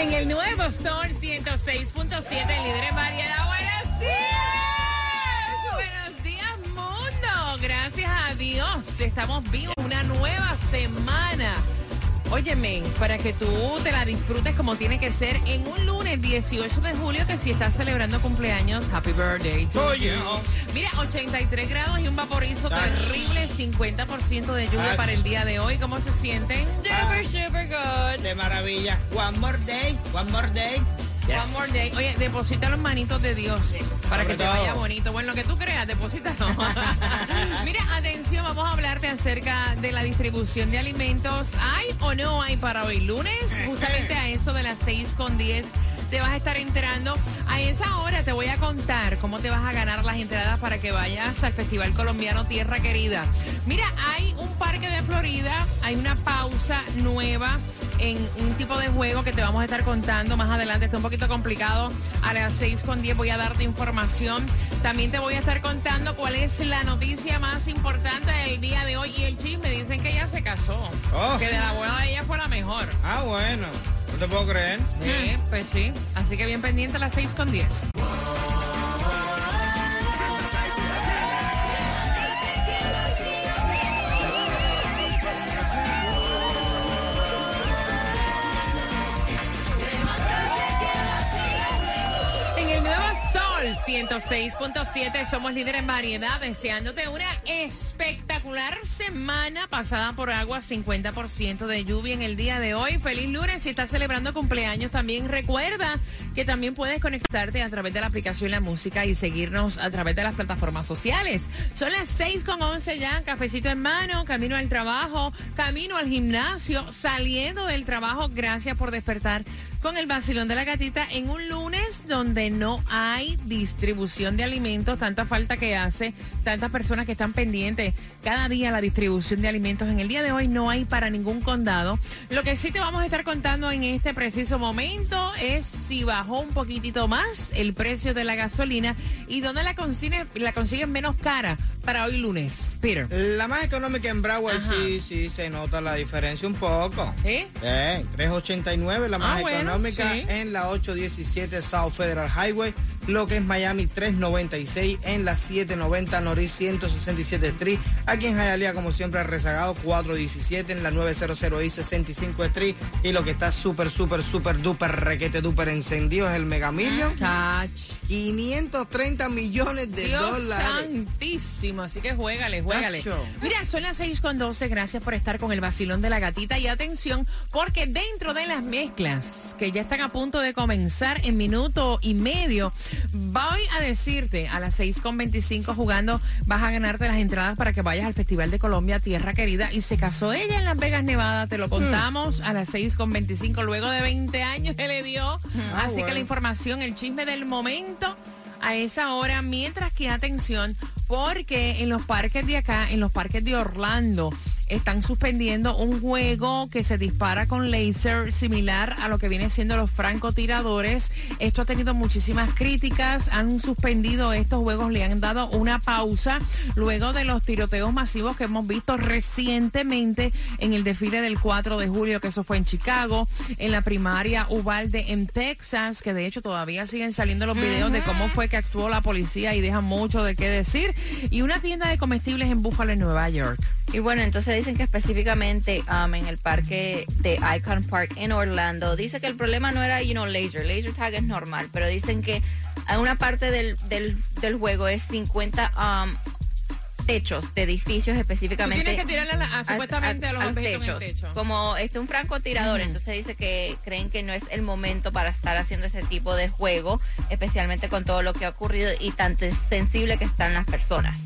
En el nuevo Sol 106.7, líder en variedad. ¡Buenos días! ¡Buenos días, mundo! Gracias a Dios, estamos vivos. Una nueva semana. Óyeme, para que tú te la disfrutes como tiene que ser en un lunes 18 de julio, que si estás celebrando cumpleaños, happy birthday to Oh, you. yeah. Mira, 83 grados y un vaporizo terrible, 50% de lluvia para el día de hoy. ¿Cómo se sienten? Super, super good. De maravilla. One more day, one more day. Yes. One more day. Oye, deposita los manitos de Dios para que te vaya bonito. Bueno, lo que tú creas, deposítalo. Mira, atención, vamos a hablarte acerca de la distribución de alimentos. ¿Hay o no hay para hoy lunes? Justamente a eso de las 6 con 10 te vas a estar enterando. A esa hora te voy a contar cómo te vas a ganar las entradas para que vayas al Festival Colombiano Tierra Querida. Mira, hay un parque de Florida, hay una pausa nueva en un tipo de juego que te vamos a estar contando más adelante. Está un poquito complicado. A las 6 con 10 voy a darte información. También te voy a estar contando cuál es la noticia más importante del día de hoy. Y el chisme, dicen que ella se casó. Oh. Que de la boda de ella fue la mejor. Ah, bueno. Te puedo creer. Sí, pues sí. Así que bien pendiente a las 6 con 10. En el nuevo Sol 106.7 somos líder en variedad, deseándote una espectacular semana pasada por agua, 50% de lluvia en el día de hoy. Feliz lunes, si estás celebrando cumpleaños también recuerda que también puedes conectarte a través de la aplicación La Música y seguirnos a través de las plataformas sociales. Son las 6 con 11 ya, cafecito en mano, camino al trabajo, camino al gimnasio, saliendo del trabajo. Gracias por despertar con el vacilón de la gatita en un lunes donde no hay distribución de alimentos, tanta falta que hace, tantas personas que están pendientes cada día la distribución de alimentos. En el día de hoy no hay para ningún condado. Lo que sí te vamos a estar contando en este preciso momento es si bajó un poquitito más el precio de la gasolina y dónde la consiguen, la consiguen menos cara para hoy lunes. Peter. La más económica en Broward sí, sí, se nota la diferencia un poco. ¿Eh? Eh, 389 la más Ah, bueno, económica sí. en la 817 South Federal Highway, lo que es Miami 396 en la 790 Norris 167 Street, aquí en Hialeah como siempre rezagado 417 en la 900 y 65 Street y lo que está súper súper súper duper requete duper encendido es el Mega Million, Chach. 530 millones de Dios dólares. Santísimo, así que juégale, juégale. Mira, son las 6 con 12, gracias por estar con el vacilón de la gatita. Y atención, porque dentro de las mezclas que ya están a punto de comenzar en minuto y medio, voy a decirte a las 6 con 25 jugando, vas a ganarte las entradas para que vayas al Festival de Colombia, Tierra Querida, y se casó ella en Las Vegas, Nevada, te lo contamos a las 6 con 25, luego de 20 años se le dio, Ah, así que la información, el chisme del momento a esa hora, mientras que atención, porque en los parques de acá, en los parques de Orlando, están suspendiendo un juego que se dispara con láser similar a lo que viene siendo los francotiradores. Esto ha tenido muchísimas críticas, han suspendido estos juegos, le han dado una pausa luego de los tiroteos masivos que hemos visto recientemente en el desfile del 4 de julio, que eso fue en Chicago, en la primaria Uvalde en Texas, que de hecho todavía siguen saliendo los videos de cómo fue que actuó la policía y dejan mucho de qué decir, y una tienda de comestibles en Buffalo, en Nueva York. Y bueno, entonces dicen que específicamente um, en el parque de Icon Park en Orlando, dice que el problema no era, you know, laser, laser tag es normal, pero dicen que una parte del, del, del juego es 50 um, techos de edificios Tú específicamente. tienes que tirarle a la- a- supuestamente a los al espejitos en el techo. techo. Como este un francotirador, Ujú. entonces dice que creen que no es el momento para estar haciendo ese tipo de juego, especialmente con todo lo que ha ocurrido y tan sensible que están las personas.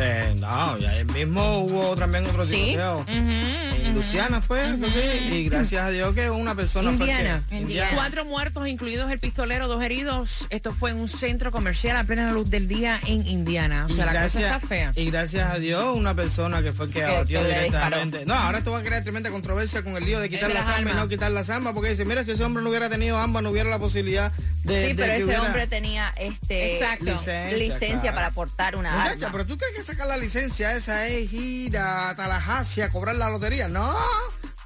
Eh, no, ya el mismo hubo también otro Sí. tiroteo. En Luciana fue, que, y gracias a Dios que una persona Indiana. fue que- Indiana. Cuatro muertos, incluidos el pistolero, dos heridos. Esto fue en un centro comercial a plena luz del día en Indiana. O Y sea, la cosa gracias, está fea. y gracias a Dios, una persona que fue que abatió directamente. No, ahora esto va a crear tremenda controversia con el lío de quitar de las las armas y no quitar las armas, porque dice, mira, si ese hombre no hubiera tenido armas, no hubiera la posibilidad de, Sí, de pero ese hubiera- hombre tenía este Exacto. Licencia, licencia claro. para portar una Muchacha, arma. pero tú crees que sacar la licencia esa es ir a Tallahassee a cobrar la lotería. No.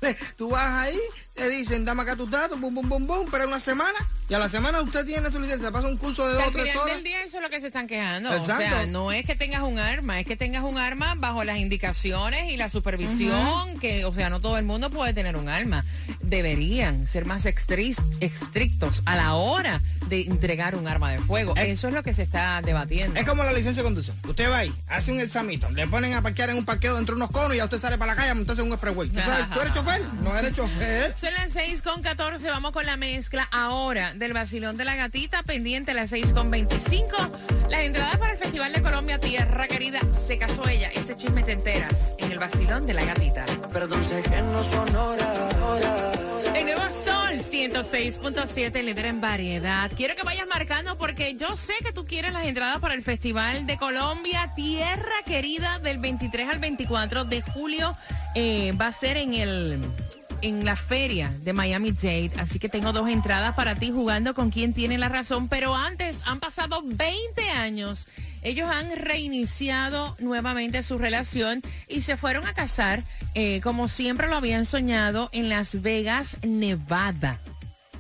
Tú vas ahí, te dicen, dame acá tus datos, bum, bum, bum, bum, para una semana. Y a la semana usted tiene su licencia. Pasa un curso de dos o al tres final horas. del día eso es lo que se están quejando. Exacto. O sea, no es que tengas un arma, es que tengas un arma bajo las indicaciones y la supervisión, que, o sea, no todo el mundo puede tener un arma. Deberían ser más estrictos a la hora de entregar un arma de fuego. Eso es lo que se está debatiendo. Es como la licencia de conducción. Usted va ahí, hace un examito, le ponen a parquear en un parqueo entre unos conos y ya usted sale para la calle a montarse en un expressway. ¿Tú, ¿Tú eres chofer? No eres chofer. Son las 6 con 14, vamos con la mezcla ahora del vacilón de la gatita, pendiente a las 6 con 25. Las entradas para el Festival de Colombia, Tierra Querida, se casó ella, ese chisme te enteras en el vacilón de la gatita. Perdón, sé que no son horas. horas. El nuevo Sol 106.7, líder en variedad. Quiero que vayas marcando porque yo sé que tú quieres las entradas para el Festival de Colombia, Tierra Querida, del 23 al 24 de julio. Eh, va a ser en el en la feria de Miami Dade, así que tengo dos entradas para ti jugando con quien tiene la razón, pero antes han pasado 20 años. Ellos han reiniciado nuevamente su relación y se fueron a casar eh, como siempre lo habían soñado en Las Vegas, Nevada.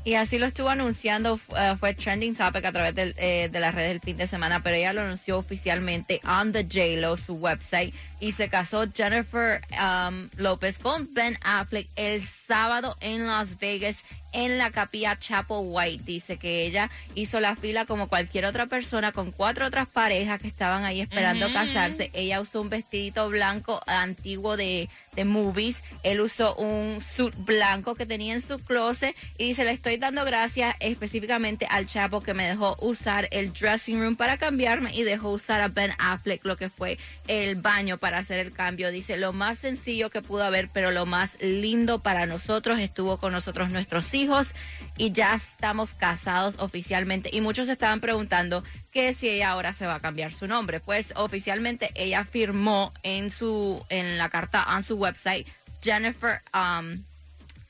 Y así lo estuvo anunciando, uh, fue trending topic a través del, eh, de las redes del fin de semana, pero ella lo anunció oficialmente on the JLo, su website, y se casó Jennifer um, López con Ben Affleck el sábado en Las Vegas en la capilla Chapel White. Dice que ella hizo la fila como cualquier otra persona con cuatro otras parejas que estaban ahí esperando casarse. Ella usó un vestidito blanco antiguo de, de movies. Él usó un suit blanco que tenía en su closet y dice, le estoy dando gracias específicamente al Chapo que me dejó usar el dressing room para cambiarme y dejó usar a Ben Affleck lo que fue el baño para hacer el cambio. Dice, lo más sencillo que pudo haber, pero lo más lindo para nosotros estuvo con nosotros nuestros hijos y ya estamos casados oficialmente. Y muchos estaban preguntando que si ella ahora se va a cambiar su nombre. Pues oficialmente ella firmó en su en la carta en su website Jennifer um,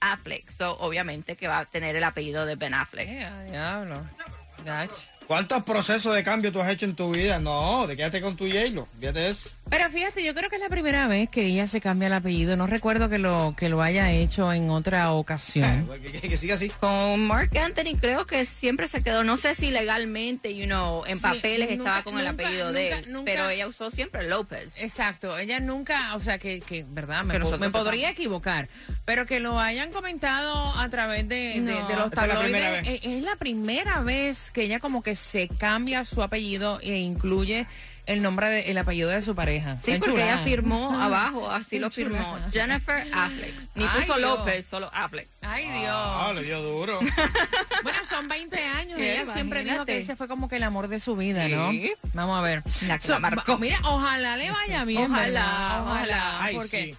Affleck. So obviamente que va a tener el apellido de Ben Affleck. Diablo. Gach. ¿Cuántos procesos de cambio tú has hecho en tu vida? No, te quédate con tu J-Lo. Fíjate de eso. Pero fíjate, yo creo que es la primera vez que ella se cambia el apellido. No recuerdo que lo que lo haya hecho en otra ocasión. Que, que- que siga así. Con Mark Anthony creo que siempre se quedó, no sé si legalmente, you know, en Sí, papeles nunca- estaba con el nunca- apellido de él, nunca- pero ella usó siempre López. Exacto, ella nunca, o sea, que, que verdad, me, po- podría equivocar, pero que lo hayan comentado a través de, de- No. de los es tabloides, vez. eh, es la primera vez que ella como que se cambia su apellido e incluye el nombre, de, el apellido de su pareja. Sí, porque ella firmó abajo, así lo firmó. Jennifer Affleck. Ni puso. López, solo Affleck. Ay, Dios. Ah, le dio duro. Bueno, son 20 años. ¿Qué? Ella siempre dijo que ese fue como que el amor de su vida, ¿no? Sí. Vamos a ver. La que la marcó. va- Mira, ojalá le vaya bien. Ojalá, ¿verdad? ojalá. Ay, porque, sí.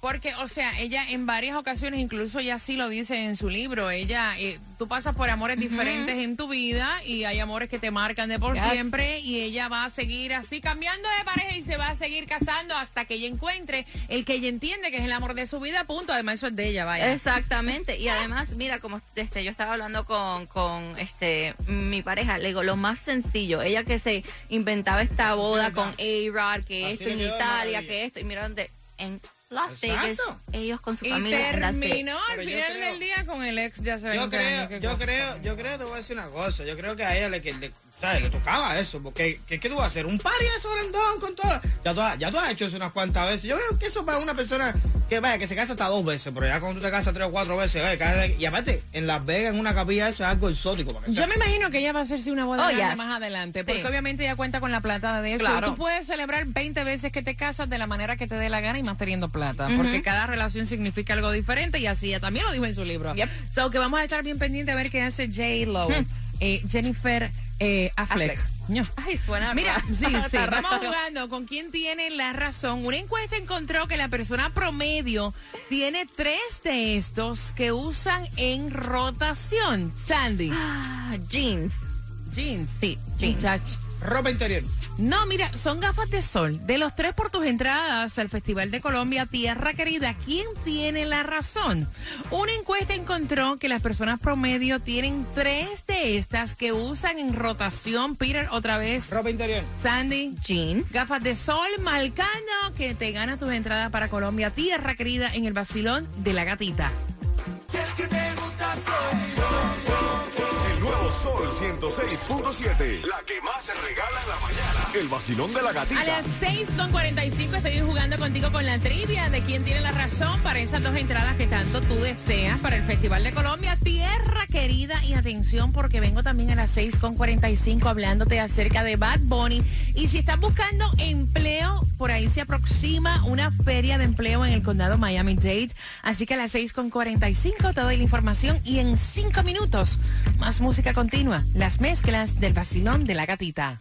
Porque, o sea, ella en varias ocasiones, incluso ella sí lo dice en su libro, ella, eh, tú pasas por amores diferentes en tu vida y hay amores que te marcan de por Yes. siempre y ella va a seguir así cambiando de pareja y se va a seguir casando hasta que ella encuentre el que ella entiende que es el amor de su vida, punto. Además, eso es de ella, vaya. Exactamente. Y además, mira, como este, yo estaba hablando con, con este mi pareja, le digo, lo más sencillo, ella que se inventaba esta boda con A-Rod, que Así esto en Italia, que esto, y mira dónde, en Las Exacto. Vegas, ellos con su Y familia. Vegas. terminó al final creo- del día con el ex de hace 20 Yo creo, años. Yo cosa. creo, yo creo, te voy a decir una cosa. Yo creo que a ella le, le, ¿sabes? le tocaba eso. Porque, ¿qué, qué tú vas a hacer? ¿Un party eso grandón con todo? Ya tú, has- ya tú has hecho eso unas cuantas veces. Yo veo que eso para una persona que vaya, que se casa hasta dos veces. Pero ya cuando tú te casas tres o cuatro veces, vaya, y aparte, en Las Vegas, en una capilla, eso es algo exótico. para que Yo sea. me imagino que ella va a hacerse una boda Oh, grande yes. más adelante, porque Sí. obviamente ella cuenta con la plata de eso. Claro. Tú puedes celebrar 20 veces que te casas de la manera que te dé la gana y más teniendo plata, porque cada relación significa algo diferente y así ella también lo dijo en su libro. Yep. So que vamos a estar bien pendientes a ver qué hace J. Lo, eh, Jennifer eh, Affleck. Affleck. ño. Ay, suena Mira, raro. sí, sí, Está vamos raro. jugando con quién tiene la razón. Una encuesta encontró que la persona promedio tiene tres de estos que usan en rotación. Sandy, Ah, jeans. jeans. Sí, jeans. Muchach. Ropa interior. No, mira, son gafas de sol. De los tres por tus entradas al Festival de Colombia, Tierra Querida, ¿quién tiene la razón? Una encuesta encontró que las personas promedio tienen tres de estas que usan en rotación. Peter, otra vez. Ropa interior. Sandy. Jeans. Gafas de sol, Malcano, que te gana tus entradas para Colombia, Tierra Querida, en el vacilón de la gatita. Sol 106.7. La que más se regala en la mañana. El vacilón de la A gatita. las 6.45 estoy jugando contigo con la trivia de quién tiene la razón para esas dos entradas que tanto tú deseas para el Festival de Colombia. Tierra querida y atención porque vengo también a las 6.45 hablándote acerca de Bad Bunny. Y si estás buscando empleo, por ahí se aproxima una feria de empleo en el condado Miami-Dade. Así que a las 6.45 te doy la información y en 5 minutos más música continua. Las mezclas del vacilón de la gatita.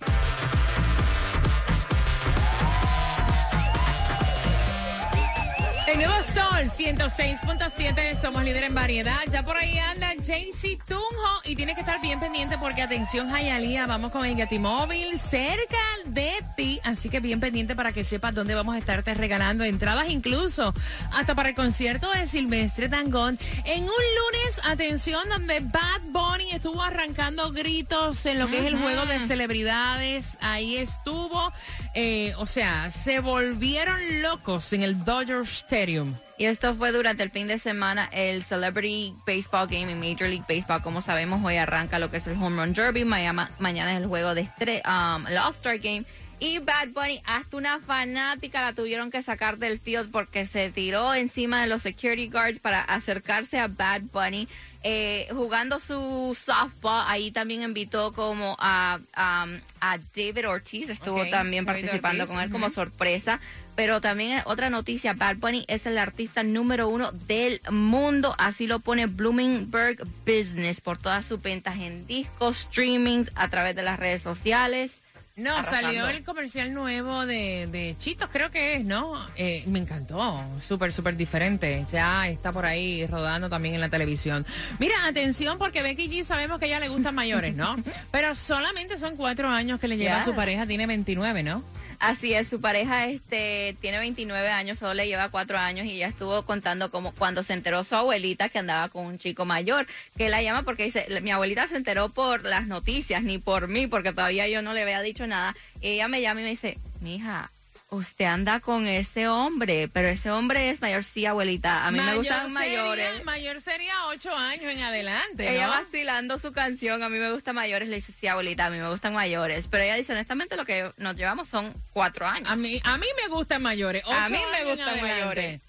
106.7, somos líder en variedad. Ya por ahí anda Jaycee Tunjo y tiene que estar bien pendiente porque atención Jayalía, vamos con el Gatimóvil cerca de ti, así que bien pendiente para que sepas dónde vamos a estarte regalando entradas incluso hasta para el concierto de Silvestre Dangón en un lunes, atención, donde Bad Bunny estuvo arrancando gritos en lo que es el juego de celebridades, ahí estuvo, eh, o sea, se volvieron locos en el Dodger Stadium. Y esto fue durante el fin de semana el Celebrity Baseball Game en Major League Baseball. Como sabemos, hoy arranca lo que es el Home Run Derby. Mañana, mañana es el juego de estre um, el All-Star Game. Y Bad Bunny, hasta una fanática la tuvieron que sacar del field porque se tiró encima de los security guards para acercarse a Bad Bunny. Eh, jugando su softball, ahí también invitó como a, um, a David Ortiz, estuvo Ok, también participando con él como sorpresa. Pero también otra noticia, Bad Bunny es el artista número uno del mundo, así lo pone Bloomingberg Business por todas sus ventas en discos, streamings, a través de las redes sociales. No, Arrasando. salió el comercial nuevo de, de Chitos, creo que es, ¿no? Eh, me encantó, súper, súper diferente. Ya está por ahí rodando también en la televisión. Mira, atención, porque Becky G sabemos que a ella le gustan mayores, ¿no? Pero solamente son cuatro años que le lleva a su pareja, tiene 29, ¿no? Así es, su pareja este tiene 29 años, solo le lleva cuatro años y ella estuvo contando como cuando se enteró su abuelita que andaba con un chico mayor, que la llama porque dice, mi abuelita se enteró por las noticias, ni por mí, porque todavía yo no le había dicho nada. Ella me llama y me dice, mija, usted anda con ese hombre, pero ese hombre es mayor, sí, abuelita, a mí me gustan sería- mayores. Mayor sería ocho años en adelante, Ella ¿no? vacilando su canción, a mí me gustan mayores, le dice, sí, abuelita, a mí me gustan mayores. Pero ella dice, honestamente, lo que nos llevamos son cuatro años. A mí, a mí me gustan mayores. A ocho mí me gustan mayores.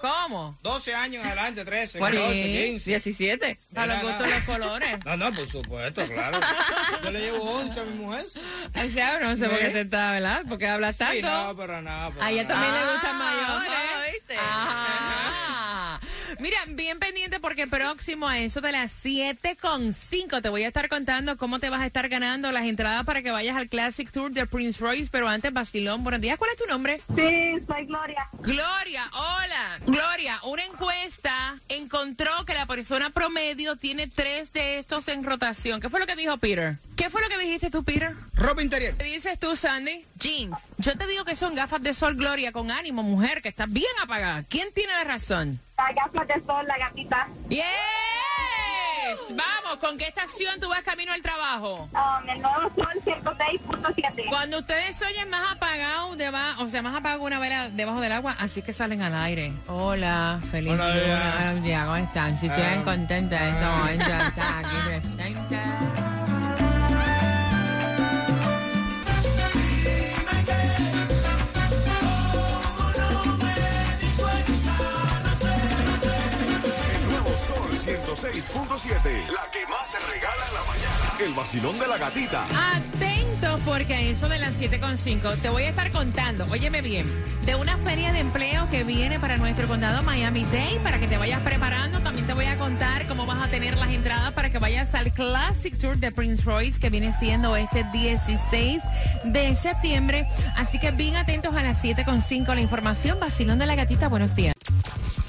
¿Cómo? 12 años en adelante, 13, Bueno, 14, sí. 15. 17. Para los gustos los colores. No, no, por supuesto, claro. Yo le llevo 11 a mi mujer. O sea, no sé por qué te está, ¿verdad? Porque hablas tanto. Sí, no, pero nada. pero A ella también le gustan Ah, mayores. ¿viste? Ajá. Mira, bien pendiente porque próximo a eso de las 7 con 5 te voy a estar contando cómo te vas a estar ganando las entradas para que vayas al Classic Tour de Prince Royce, pero antes, Basilón, buenos días. ¿Cuál es tu nombre? Sí, soy Gloria. Gloria, hola. Gloria, una encuesta encontró que la persona promedio tiene tres de estos en rotación. ¿Qué fue lo que dijo Peter? ¿Qué fue lo que dijiste tú, Peter? Ropa interior. ¿Qué dices tú, Sandy? Jeans. Yo te digo que son gafas de sol, Gloria, con ánimo, mujer, que está bien apagada. ¿Quién tiene la razón? La gafas de sol, la gatita. ¡Yes! Vamos, ¿con qué estación tú vas camino al trabajo? Um, el nuevo sol 106.7. Cuando ustedes oyen más apagado, deba- o sea, más apagado una vela debajo del agua, así que salen al aire. Hola, feliz Hola, día. Días, ¿cómo están? Si están Ah. contentas en este Ah. momento, están aquí presentes. 106.7. La que más se regala en la mañana. El vacilón de la gatita. Atentos porque a eso de las 7.5 te voy a estar contando, óyeme bien, de una feria de empleo que viene para nuestro condado Miami-Dade, para que te vayas preparando. También te voy a contar cómo vas a tener las entradas para que vayas al Classic Tour de Prince Royce, que viene siendo este 16 de septiembre. Así que bien atentos a las 7.5 la información. Vacilón de la gatita, buenos días.